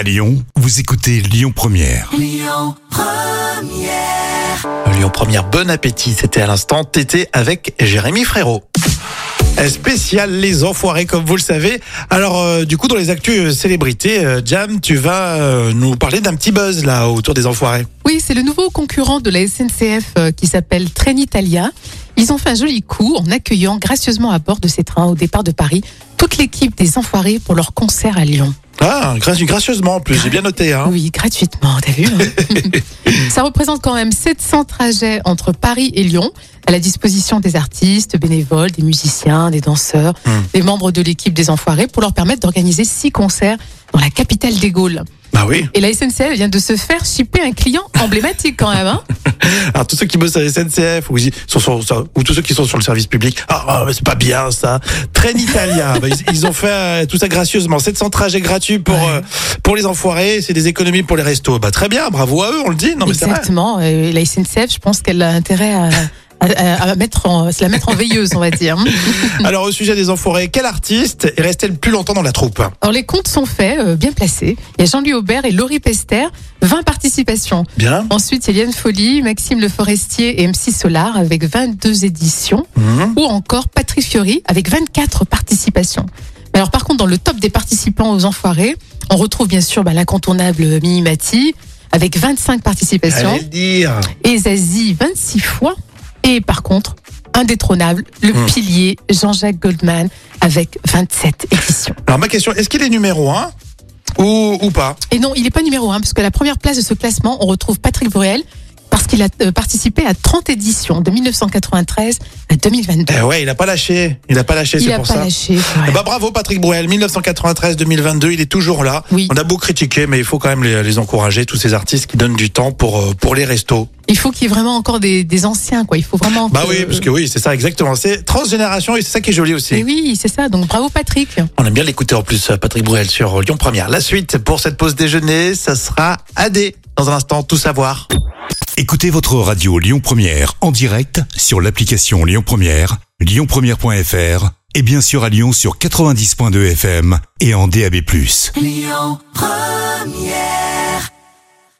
À Lyon, vous écoutez Lyon Première. Lyon Première, bon appétit, c'était à l'instant Tété avec Jérémy Frérot. Euh, Spécial les enfoirés comme vous le savez. Alors euh, du coup dans les actus euh, célébrités, euh, Jam, tu vas euh, nous parler d'un petit buzz là autour des enfoirés. Oui, c'est le nouveau concurrent de la SNCF euh, qui s'appelle Trenitalia. Ils ont fait un joli coup en accueillant gracieusement à bord de ces trains au départ de Paris toute l'équipe des Enfoirés pour leur concert à Lyon. Ah, graci- gracieusement en plus, j'ai bien noté hein. Oui, gratuitement, t'as vu hein Ça représente quand même 700 trajets entre Paris et Lyon à la disposition des artistes, bénévoles, des musiciens, des danseurs, Hmm. des membres de l'équipe des Enfoirés pour leur permettre d'organiser six concerts dans la capitale des Gaules. Bah oui. Et la SNCF vient de se faire shipper un client emblématique quand même. Hein Alors tous ceux qui bossent à la SNCF ou, sont sur- ou tous ceux qui sont sur le service public, ah, ah, c'est pas bien ça. Trenitalia, bah, ils, ils ont fait euh, tout ça gracieusement. 700 trajets gratuits pour Ouais. euh, pour les enfoirés, c'est des économies pour les restos. Bah très bien, bravo à eux, on le dit. Non mais. Exactement. Et la SNCF, je pense qu'elle a intérêt à, à- à mettre en, se la mettre en veilleuse, on va dire. Alors au sujet des enfoirés, quel artiste est resté le plus longtemps dans la troupe? Alors les comptes sont faits, euh, bien placés. Il y a Jean-Louis Aubert et Laurie Pester, 20 participations. Bien. Ensuite, il y a Liane Folly, Maxime Le Forestier et MC Solar avec 22 éditions. Mhm. Ou encore Patrick Fiori avec 24 participations. Alors par contre, dans le top des participants aux Enfoirés, on retrouve bien sûr bah, l'incontournable Mimi Mati avec 25 participations. Allez le dire. et Zazie 26 fois. Et par contre, indétrônable, le Hmm. pilier Jean-Jacques Goldman avec 27 éditions. Alors ma question, est-ce qu'il est numéro 1 ou, ou pas? Et non, il n'est pas numéro 1, parce que la première place de ce classement, on retrouve Patrick Bruel, parce qu'il a euh, participé à 30 éditions, de 1993 à 2022. eh Ouais, il a pas lâché. Il a pas lâché, c'est n'a pour pas ça. lâché. Eh bah, bravo Patrick Bruel, 1993-2022, il est toujours là. Oui. On a beau critiquer, mais il faut quand même les, les encourager, tous ces artistes qui donnent du temps pour, euh, pour les restos. Il faut qu'il y ait vraiment encore des, des anciens, quoi. Il faut vraiment. Bah que- oui, parce que oui, c'est ça exactement. C'est transgénération et c'est ça qui est joli aussi. Et oui, c'est ça. Donc bravo Patrick. On aime bien l'écouter en plus, Patrick Bruel sur Lyon Première. La suite pour cette pause déjeuner, ça sera AD. Dans un instant, tout savoir. Écoutez votre radio Lyon Première en direct sur l'application Lyon Première, lyonpremière.fr et bien sûr à Lyon sur 90.2 FM et en DAB+.